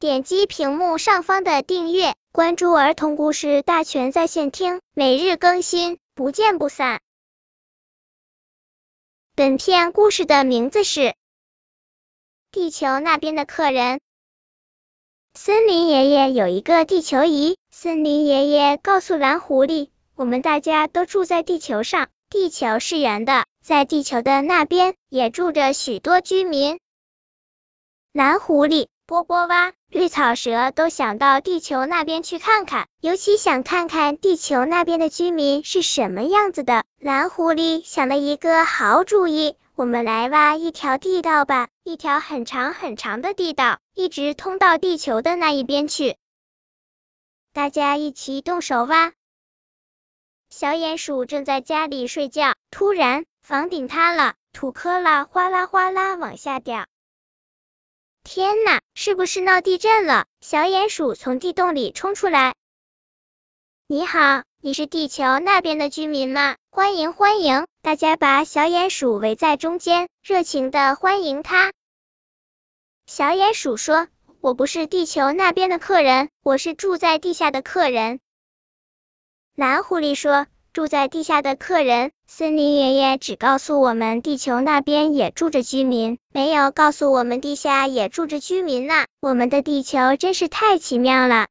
点击屏幕上方的订阅，关注儿童故事大全在线听，每日更新，不见不散。本片故事的名字是《地球那边的客人》。森林爷爷有一个地球仪，森林爷爷告诉蓝狐狸：“我们大家都住在地球上，地球是圆的，在地球的那边也住着许多居民。”蓝狐狸、波波蛙、绿草蛇都想到地球那边去看看，尤其想看看地球那边的居民是什么样子的。蓝狐狸想了一个好主意，我们来挖一条地道吧，一条很长很长的地道，一直通到地球的那一边去。大家一起动手挖。小鼹鼠正在家里睡觉，突然房顶塌了，土坷垃哗啦哗啦往下掉。天呐，是不是闹地震了？小鼹鼠从地洞里冲出来。你好，你是地球那边的居民吗？欢迎欢迎！大家把小鼹鼠围在中间，热情的欢迎他。小鼹鼠说：“我不是地球那边的客人，我是住在地下的客人。”蓝狐狸说。住在地下的客人，森林爷爷只告诉我们地球那边也住着居民，没有告诉我们地下也住着居民呢。我们的地球真是太奇妙了。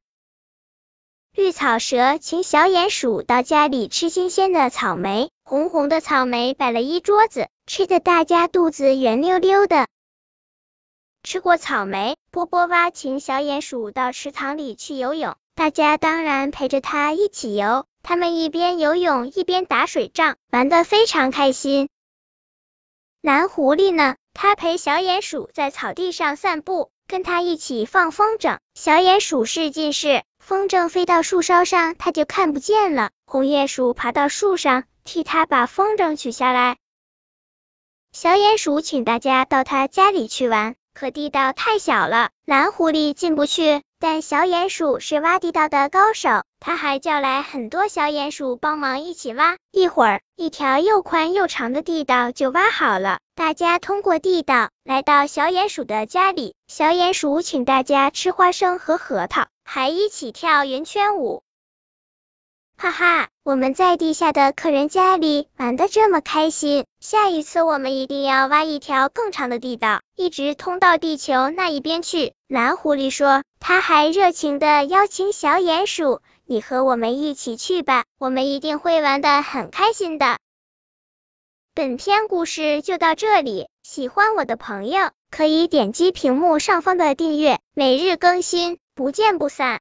绿草蛇请小鼹鼠到家里吃新鲜的草莓，红红的草莓摆了一桌子，吃的大家肚子圆溜溜的。吃过草莓，波波蛙请小鼹鼠到池塘里去游泳，大家当然陪着他一起游。他们一边游泳一边打水仗，玩得非常开心。蓝狐狸呢？它陪小鼹鼠在草地上散步，跟它一起放风筝。小鼹鼠是近视，风筝飞到树梢上，它就看不见了。红鼹鼠爬到树上，替它把风筝取下来。小鼹鼠请大家到他家里去玩，可地道太小了，蓝狐狸进不去。但小鼹鼠是挖地道的高手，他还叫来很多小鼹鼠帮忙一起挖。一会儿，一条又宽又长的地道就挖好了。大家通过地道来到小鼹鼠的家里，小鼹鼠请大家吃花生和核桃，还一起跳圆圈舞。哈哈，我们在地下的客人家里玩的这么开心，下一次我们一定要挖一条更长的地道，一直通到地球那一边去。蓝狐狸说，他还热情的邀请小鼹鼠，你和我们一起去吧，我们一定会玩的很开心的。本篇故事就到这里，喜欢我的朋友可以点击屏幕上方的订阅，每日更新，不见不散。